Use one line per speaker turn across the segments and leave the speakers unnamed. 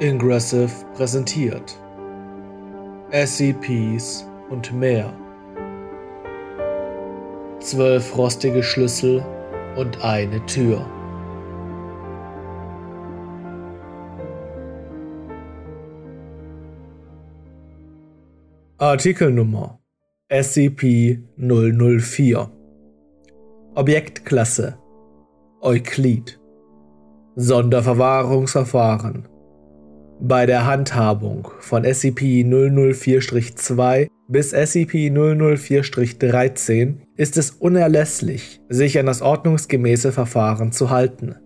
Ingressive präsentiert. SCPs und mehr. Zwölf rostige Schlüssel und eine Tür. Artikelnummer SCP-004 Objektklasse. Euklid. Sonderverwahrungsverfahren bei der Handhabung von SCP-004-2 bis SCP-004-13 ist es unerlässlich, sich an das ordnungsgemäße Verfahren zu halten.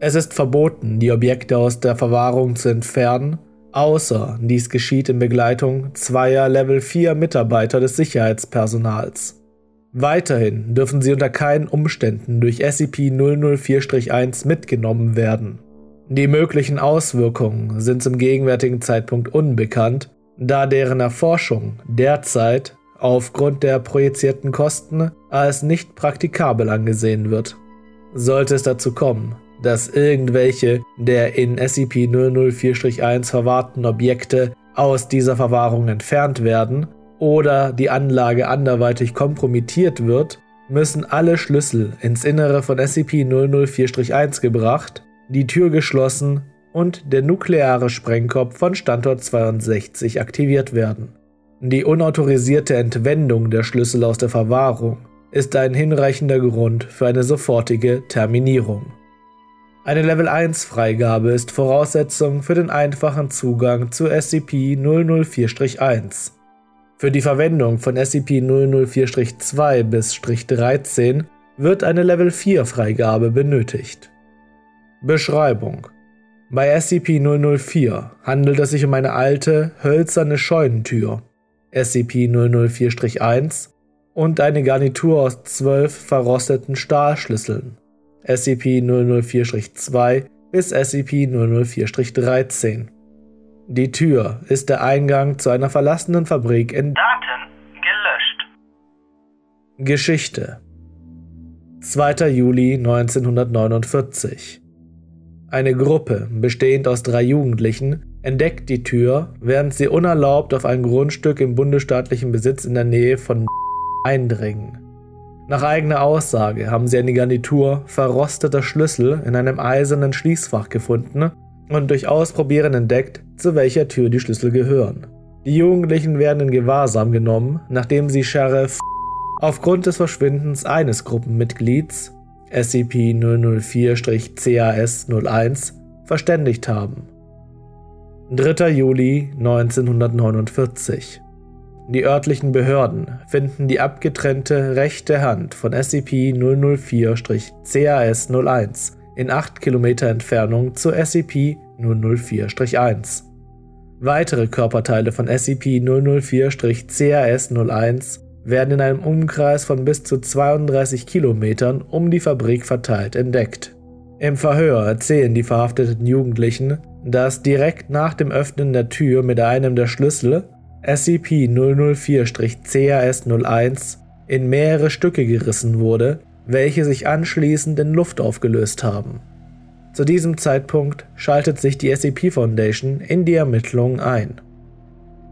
Es ist verboten, die Objekte aus der Verwahrung zu entfernen, außer dies geschieht in Begleitung zweier Level 4 Mitarbeiter des Sicherheitspersonals. Weiterhin dürfen sie unter keinen Umständen durch SCP-004-1 mitgenommen werden. Die möglichen Auswirkungen sind zum gegenwärtigen Zeitpunkt unbekannt, da deren Erforschung derzeit aufgrund der projizierten Kosten als nicht praktikabel angesehen wird. Sollte es dazu kommen, dass irgendwelche der in SCP-004-1 verwahrten Objekte aus dieser Verwahrung entfernt werden oder die Anlage anderweitig kompromittiert wird, müssen alle Schlüssel ins Innere von SCP-004-1 gebracht die Tür geschlossen und der nukleare Sprengkopf von Standort 62 aktiviert werden. Die unautorisierte Entwendung der Schlüssel aus der Verwahrung ist ein hinreichender Grund für eine sofortige Terminierung. Eine Level 1 Freigabe ist Voraussetzung für den einfachen Zugang zu SCP-004-1. Für die Verwendung von SCP-004-2 bis 13 wird eine Level 4 Freigabe benötigt. Beschreibung Bei SCP-004 handelt es sich um eine alte, hölzerne Scheunentür, SCP-004-1, und eine Garnitur aus zwölf verrosteten Stahlschlüsseln, SCP-004-2 bis SCP-004-13. Die Tür ist der Eingang zu einer verlassenen Fabrik in
Daten gelöscht.
Geschichte 2. Juli 1949 eine Gruppe, bestehend aus drei Jugendlichen, entdeckt die Tür, während sie unerlaubt auf ein Grundstück im bundesstaatlichen Besitz in der Nähe von eindringen. Nach eigener Aussage haben sie eine Garnitur verrosteter Schlüssel in einem eisernen Schließfach gefunden und durch Ausprobieren entdeckt, zu welcher Tür die Schlüssel gehören. Die Jugendlichen werden in Gewahrsam genommen, nachdem sie Sheriff aufgrund des Verschwindens eines Gruppenmitglieds SCP-004-CAS-01 verständigt haben. 3. Juli 1949 Die örtlichen Behörden finden die abgetrennte rechte Hand von SCP-004-CAS-01 in 8 Kilometer Entfernung zu SCP-004-1. Weitere Körperteile von SCP-004-CAS-01 werden in einem Umkreis von bis zu 32 Kilometern um die Fabrik verteilt entdeckt. Im Verhör erzählen die verhafteten Jugendlichen, dass direkt nach dem Öffnen der Tür mit einem der Schlüssel SCP-004-CAS-01 in mehrere Stücke gerissen wurde, welche sich anschließend in Luft aufgelöst haben. Zu diesem Zeitpunkt schaltet sich die SCP Foundation in die Ermittlungen ein.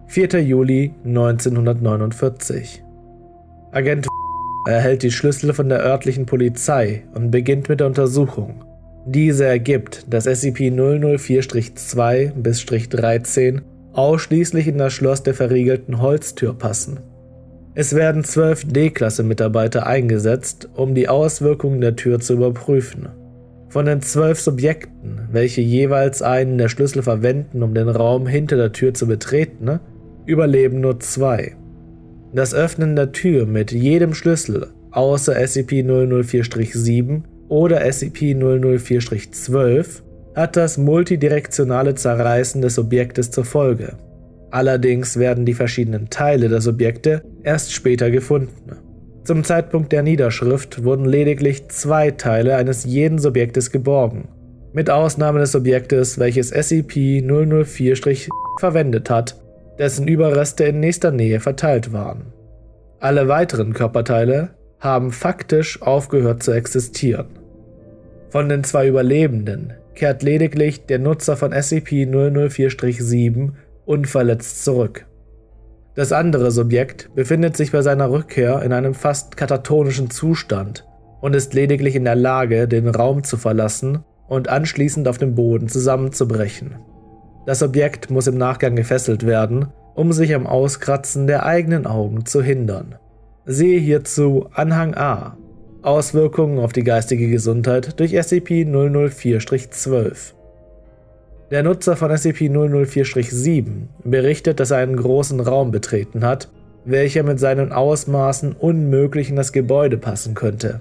4. Juli 1949 Agent erhält die Schlüssel von der örtlichen Polizei und beginnt mit der Untersuchung. Diese ergibt, dass SCP-004-2 bis 13 ausschließlich in das Schloss der verriegelten Holztür passen. Es werden zwölf D-Klasse-Mitarbeiter eingesetzt, um die Auswirkungen der Tür zu überprüfen. Von den zwölf Subjekten, welche jeweils einen der Schlüssel verwenden, um den Raum hinter der Tür zu betreten, überleben nur zwei. Das Öffnen der Tür mit jedem Schlüssel außer SCP-004-7 oder SCP-004-12 hat das multidirektionale Zerreißen des Objektes zur Folge. Allerdings werden die verschiedenen Teile der Subjekte erst später gefunden. Zum Zeitpunkt der Niederschrift wurden lediglich zwei Teile eines jeden Subjektes geborgen, mit Ausnahme des Objektes, welches SCP-004- verwendet hat dessen Überreste in nächster Nähe verteilt waren. Alle weiteren Körperteile haben faktisch aufgehört zu existieren. Von den zwei Überlebenden, kehrt lediglich der Nutzer von SCP-004-7 unverletzt zurück. Das andere Subjekt befindet sich bei seiner Rückkehr in einem fast katatonischen Zustand und ist lediglich in der Lage, den Raum zu verlassen und anschließend auf dem Boden zusammenzubrechen. Das Objekt muss im Nachgang gefesselt werden, um sich am Auskratzen der eigenen Augen zu hindern. Siehe hierzu Anhang A. Auswirkungen auf die geistige Gesundheit durch SCP-004-12. Der Nutzer von SCP-004-7 berichtet, dass er einen großen Raum betreten hat, welcher mit seinen Ausmaßen unmöglich in das Gebäude passen könnte.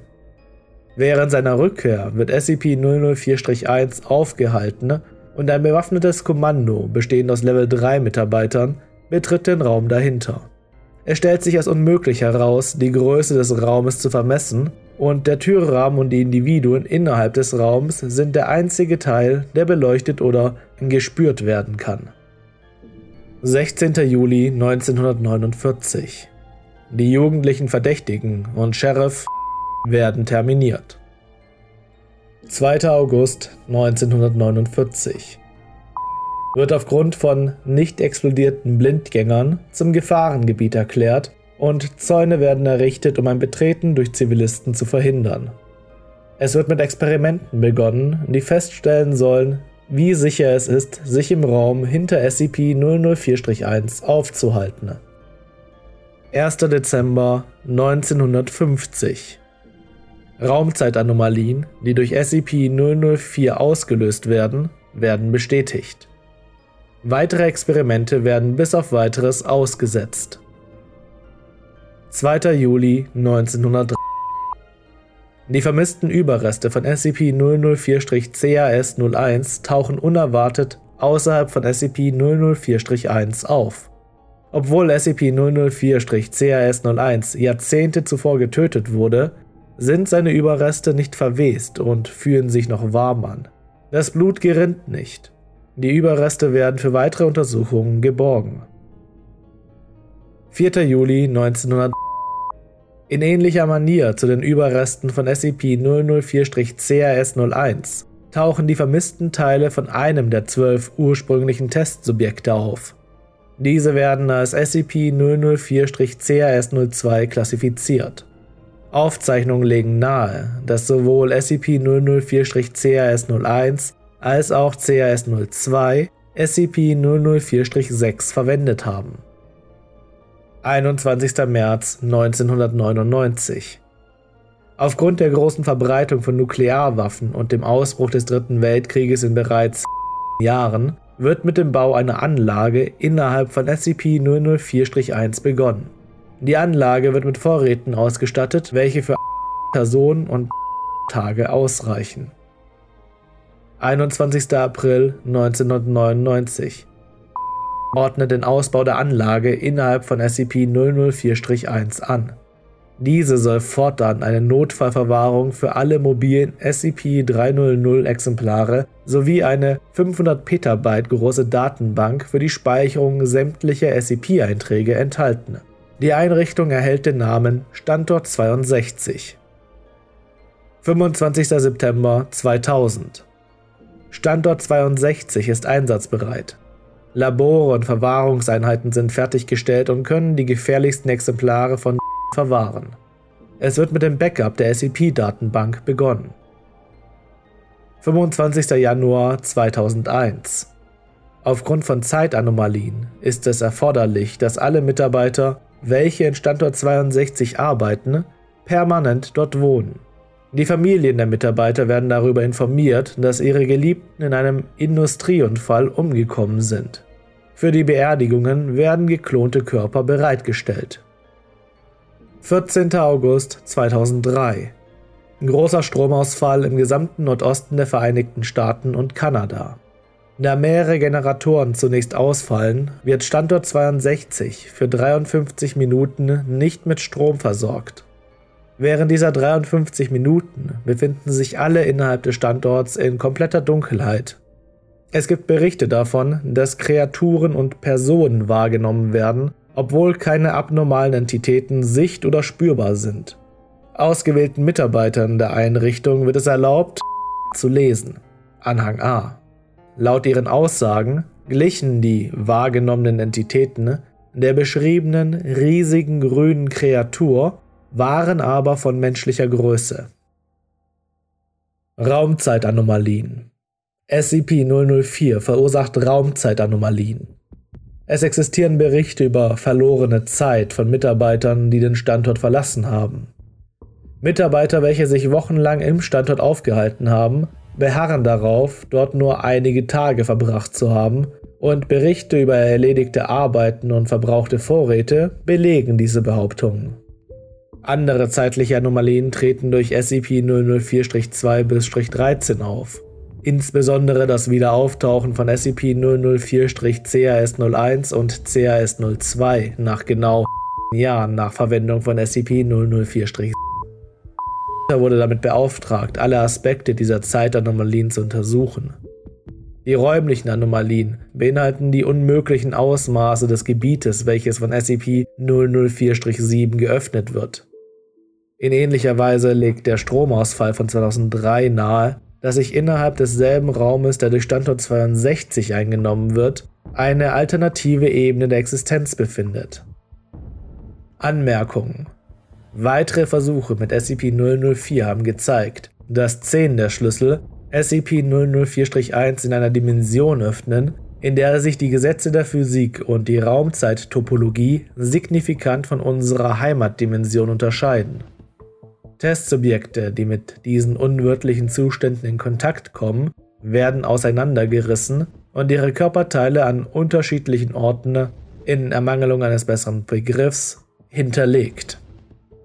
Während seiner Rückkehr wird SCP-004-1 aufgehalten und ein bewaffnetes Kommando, bestehend aus Level 3 Mitarbeitern, betritt den Raum dahinter. Es stellt sich als unmöglich heraus, die Größe des Raumes zu vermessen, und der Türrahmen und die Individuen innerhalb des Raums sind der einzige Teil, der beleuchtet oder gespürt werden kann. 16. Juli 1949 Die jugendlichen Verdächtigen und Sheriff werden terminiert. 2. August 1949 wird aufgrund von nicht explodierten Blindgängern zum Gefahrengebiet erklärt und Zäune werden errichtet, um ein Betreten durch Zivilisten zu verhindern. Es wird mit Experimenten begonnen, die feststellen sollen, wie sicher es ist, sich im Raum hinter SCP-004-1 aufzuhalten. 1. Dezember 1950 Raumzeitanomalien, die durch SCP-004 ausgelöst werden, werden bestätigt. Weitere Experimente werden bis auf weiteres ausgesetzt. 2. Juli 1903 Die vermissten Überreste von SCP-004-CAS-01 tauchen unerwartet außerhalb von SCP-004-1 auf. Obwohl SCP-004-CAS-01 Jahrzehnte zuvor getötet wurde, sind seine Überreste nicht verwest und fühlen sich noch warm an. Das Blut gerinnt nicht. Die Überreste werden für weitere Untersuchungen geborgen. 4. Juli 1900 In ähnlicher Manier zu den Überresten von SCP-004-CRS-01 tauchen die vermissten Teile von einem der zwölf ursprünglichen Testsubjekte auf. Diese werden als SCP-004-CRS-02 klassifiziert. Aufzeichnungen legen nahe, dass sowohl SCP-004-CRS-01 als auch CAS-02 SCP-004-6 verwendet haben. 21. März 1999 Aufgrund der großen Verbreitung von Nuklearwaffen und dem Ausbruch des Dritten Weltkrieges in bereits Jahren wird mit dem Bau einer Anlage innerhalb von SCP-004-1 begonnen. Die Anlage wird mit Vorräten ausgestattet, welche für Personen und Tage ausreichen. 21. April 1999 ordnet den Ausbau der Anlage innerhalb von SCP-004-1 an. Diese soll fortan eine Notfallverwahrung für alle mobilen SCP-300-Exemplare sowie eine 500 Petabyte große Datenbank für die Speicherung sämtlicher SCP-Einträge enthalten. Die Einrichtung erhält den Namen Standort 62. 25. September 2000 Standort 62 ist einsatzbereit. Labore und Verwahrungseinheiten sind fertiggestellt und können die gefährlichsten Exemplare von verwahren. Es wird mit dem Backup der SCP-Datenbank begonnen. 25. Januar 2001 Aufgrund von Zeitanomalien ist es erforderlich, dass alle Mitarbeiter, welche in Standort 62 arbeiten, permanent dort wohnen. Die Familien der Mitarbeiter werden darüber informiert, dass ihre Geliebten in einem Industrieunfall umgekommen sind. Für die Beerdigungen werden geklonte Körper bereitgestellt. 14. August 2003 Großer Stromausfall im gesamten Nordosten der Vereinigten Staaten und Kanada. Da mehrere Generatoren zunächst ausfallen, wird Standort 62 für 53 Minuten nicht mit Strom versorgt. Während dieser 53 Minuten befinden sich alle innerhalb des Standorts in kompletter Dunkelheit. Es gibt Berichte davon, dass Kreaturen und Personen wahrgenommen werden, obwohl keine abnormalen Entitäten sicht- oder spürbar sind. Ausgewählten Mitarbeitern der Einrichtung wird es erlaubt, zu lesen. Anhang A. Laut ihren Aussagen glichen die wahrgenommenen Entitäten der beschriebenen riesigen grünen Kreatur, waren aber von menschlicher Größe. Raumzeitanomalien SCP-004 verursacht Raumzeitanomalien. Es existieren Berichte über verlorene Zeit von Mitarbeitern, die den Standort verlassen haben. Mitarbeiter, welche sich wochenlang im Standort aufgehalten haben, beharren darauf, dort nur einige Tage verbracht zu haben, und Berichte über erledigte Arbeiten und verbrauchte Vorräte belegen diese Behauptungen. Andere zeitliche Anomalien treten durch SCP-004-2 bis 13 auf. Insbesondere das Wiederauftauchen von SCP-004-CAS-01 und CAS-02 nach genau Jahren nach Verwendung von SCP-004-7 wurde damit beauftragt, alle Aspekte dieser Zeitanomalien zu untersuchen. Die räumlichen Anomalien beinhalten die unmöglichen Ausmaße des Gebietes, welches von SCP-004-7 geöffnet wird. In ähnlicher Weise legt der Stromausfall von 2003 nahe, dass sich innerhalb desselben Raumes, der durch Standort 62 eingenommen wird, eine alternative Ebene der Existenz befindet. Anmerkungen Weitere Versuche mit SCP-004 haben gezeigt, dass 10 der Schlüssel SCP-004-1 in einer Dimension öffnen, in der sich die Gesetze der Physik und die Raumzeittopologie signifikant von unserer Heimatdimension unterscheiden. Testsubjekte, die mit diesen unwirtlichen Zuständen in Kontakt kommen, werden auseinandergerissen und ihre Körperteile an unterschiedlichen Orten, in Ermangelung eines besseren Begriffs, hinterlegt.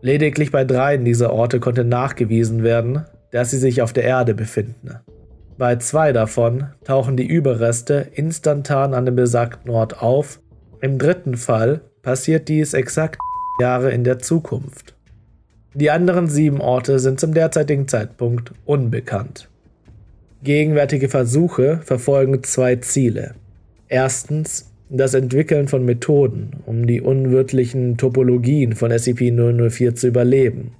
Lediglich bei dreien dieser Orte konnte nachgewiesen werden, dass sie sich auf der Erde befinden. Bei zwei davon tauchen die Überreste instantan an dem besagten Ort auf, im dritten Fall passiert dies exakt Jahre in der Zukunft. Die anderen sieben Orte sind zum derzeitigen Zeitpunkt unbekannt. Gegenwärtige Versuche verfolgen zwei Ziele. Erstens das Entwickeln von Methoden, um die unwirtlichen Topologien von SCP-004 zu überleben.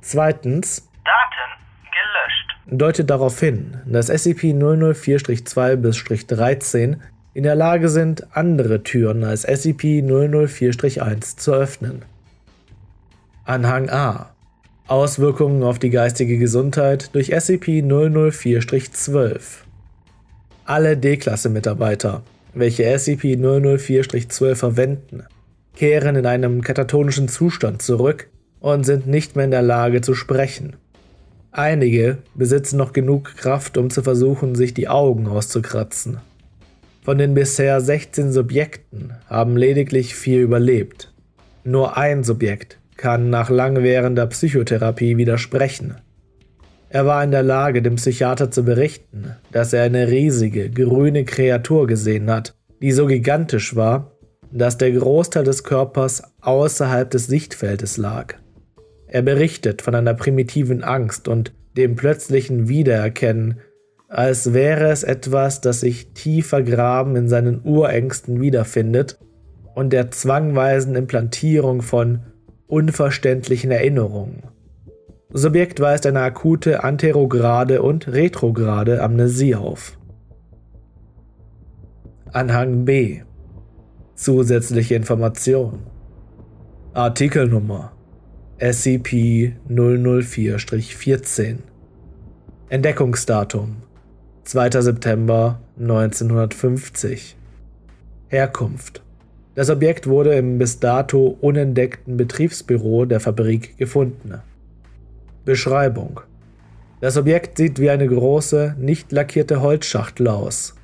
Zweitens,
Daten gelöscht.
Deutet darauf hin, dass SCP-004-2 bis 13 in der Lage sind, andere Türen als SCP-004-1 zu öffnen. Anhang A Auswirkungen auf die geistige Gesundheit durch SCP-004-12 Alle D-Klasse-Mitarbeiter welche SCP-004-12 verwenden, kehren in einem katatonischen Zustand zurück und sind nicht mehr in der Lage zu sprechen. Einige besitzen noch genug Kraft, um zu versuchen, sich die Augen auszukratzen. Von den bisher 16 Subjekten haben lediglich vier überlebt. Nur ein Subjekt kann nach langwährender Psychotherapie widersprechen. Er war in der Lage, dem Psychiater zu berichten, dass er eine riesige, grüne Kreatur gesehen hat, die so gigantisch war, dass der Großteil des Körpers außerhalb des Sichtfeldes lag. Er berichtet von einer primitiven Angst und dem plötzlichen Wiedererkennen, als wäre es etwas, das sich tief vergraben in seinen Urängsten wiederfindet und der zwangweisen Implantierung von unverständlichen Erinnerungen. Subjekt weist eine akute anterograde und retrograde Amnesie auf. Anhang B Zusätzliche Informationen Artikelnummer SCP-004-14 Entdeckungsdatum 2. September 1950 Herkunft Das Objekt wurde im bis dato unentdeckten Betriebsbüro der Fabrik gefunden. Beschreibung Das Objekt sieht wie eine große, nicht lackierte Holzschachtel aus.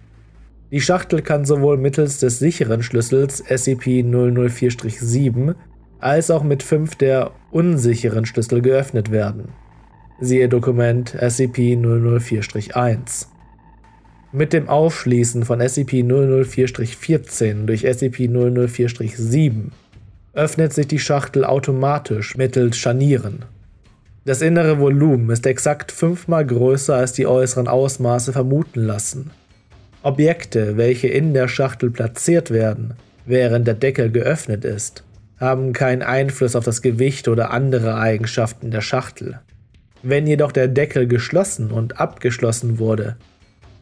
Die Schachtel kann sowohl mittels des sicheren Schlüssels SCP-004-7 als auch mit fünf der unsicheren Schlüssel geöffnet werden. Siehe Dokument SCP-004-1. Mit dem Aufschließen von SCP-004-14 durch SCP-004-7 öffnet sich die Schachtel automatisch mittels Scharnieren. Das innere Volumen ist exakt fünfmal größer als die äußeren Ausmaße vermuten lassen. Objekte, welche in der Schachtel platziert werden, während der Deckel geöffnet ist, haben keinen Einfluss auf das Gewicht oder andere Eigenschaften der Schachtel. Wenn jedoch der Deckel geschlossen und abgeschlossen wurde,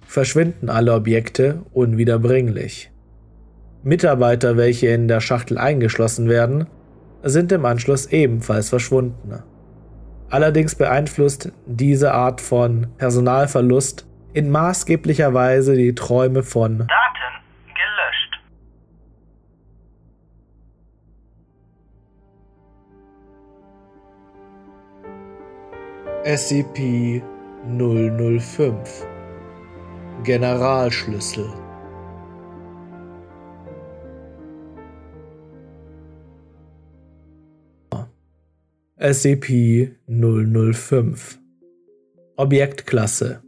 verschwinden alle Objekte unwiederbringlich. Mitarbeiter, welche in der Schachtel eingeschlossen werden, sind im Anschluss ebenfalls verschwunden. Allerdings beeinflusst diese Art von Personalverlust in maßgeblicher Weise die Träume von
Daten gelöscht.
SCP-005 Generalschlüssel SCP-005 Objektklasse.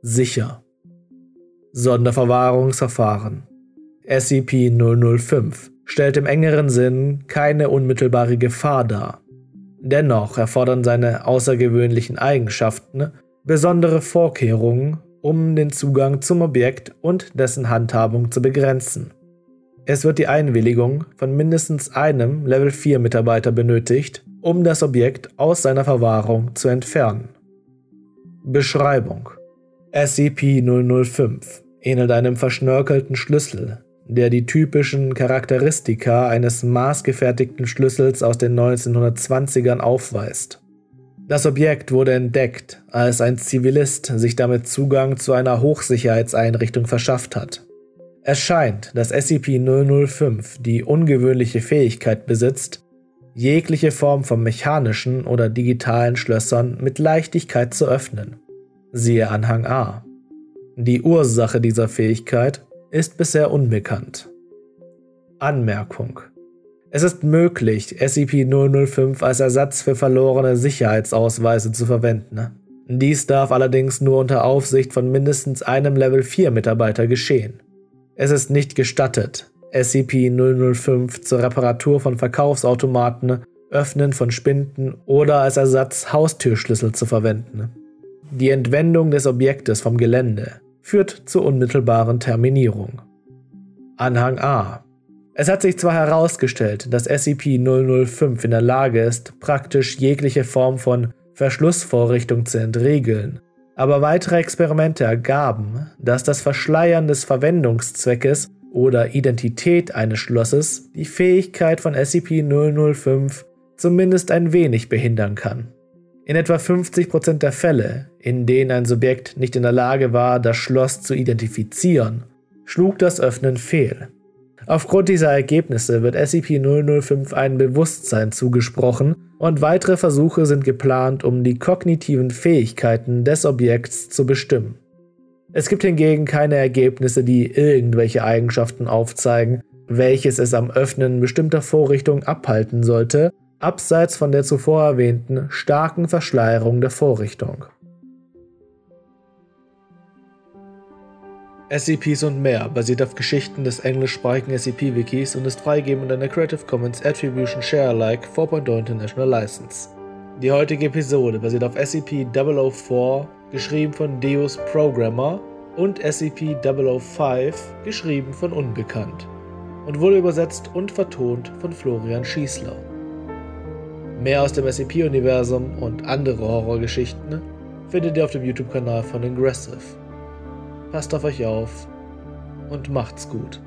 Sicher. Sonderverwahrungsverfahren. SCP-005 stellt im engeren Sinn keine unmittelbare Gefahr dar. Dennoch erfordern seine außergewöhnlichen Eigenschaften besondere Vorkehrungen, um den Zugang zum Objekt und dessen Handhabung zu begrenzen. Es wird die Einwilligung von mindestens einem Level 4 Mitarbeiter benötigt, um das Objekt aus seiner Verwahrung zu entfernen. Beschreibung SCP-005 ähnelt einem verschnörkelten Schlüssel, der die typischen Charakteristika eines maßgefertigten Schlüssels aus den 1920ern aufweist. Das Objekt wurde entdeckt, als ein Zivilist sich damit Zugang zu einer Hochsicherheitseinrichtung verschafft hat. Es scheint, dass SCP-005 die ungewöhnliche Fähigkeit besitzt, jegliche Form von mechanischen oder digitalen Schlössern mit Leichtigkeit zu öffnen. Siehe Anhang A. Die Ursache dieser Fähigkeit ist bisher unbekannt. Anmerkung. Es ist möglich, SCP-005 als Ersatz für verlorene Sicherheitsausweise zu verwenden. Dies darf allerdings nur unter Aufsicht von mindestens einem Level 4 Mitarbeiter geschehen. Es ist nicht gestattet, SCP-005 zur Reparatur von Verkaufsautomaten, Öffnen von Spinden oder als Ersatz Haustürschlüssel zu verwenden. Die Entwendung des Objektes vom Gelände führt zur unmittelbaren Terminierung. Anhang A es hat sich zwar herausgestellt, dass SCP-005 in der Lage ist, praktisch jegliche Form von Verschlussvorrichtung zu entriegeln, aber weitere Experimente ergaben, dass das Verschleiern des Verwendungszweckes oder Identität eines Schlosses die Fähigkeit von SCP-005 zumindest ein wenig behindern kann. In etwa 50% der Fälle, in denen ein Subjekt nicht in der Lage war, das Schloss zu identifizieren, schlug das Öffnen fehl. Aufgrund dieser Ergebnisse wird SCP-005 ein Bewusstsein zugesprochen und weitere Versuche sind geplant, um die kognitiven Fähigkeiten des Objekts zu bestimmen. Es gibt hingegen keine Ergebnisse, die irgendwelche Eigenschaften aufzeigen, welches es am Öffnen bestimmter Vorrichtungen abhalten sollte, abseits von der zuvor erwähnten starken Verschleierung der Vorrichtung. SCPs und mehr basiert auf Geschichten des englischsprachigen SCP-Wikis und ist freigegeben unter einer Creative Commons Attribution Share Alike 4.0 International License. Die heutige Episode basiert auf SCP-004, geschrieben von Deus Programmer, und SCP-005, geschrieben von Unbekannt, und wurde übersetzt und vertont von Florian Schießler. Mehr aus dem SCP-Universum und andere Horrorgeschichten findet ihr auf dem YouTube-Kanal von Ingressive. Passt auf euch auf und macht's gut.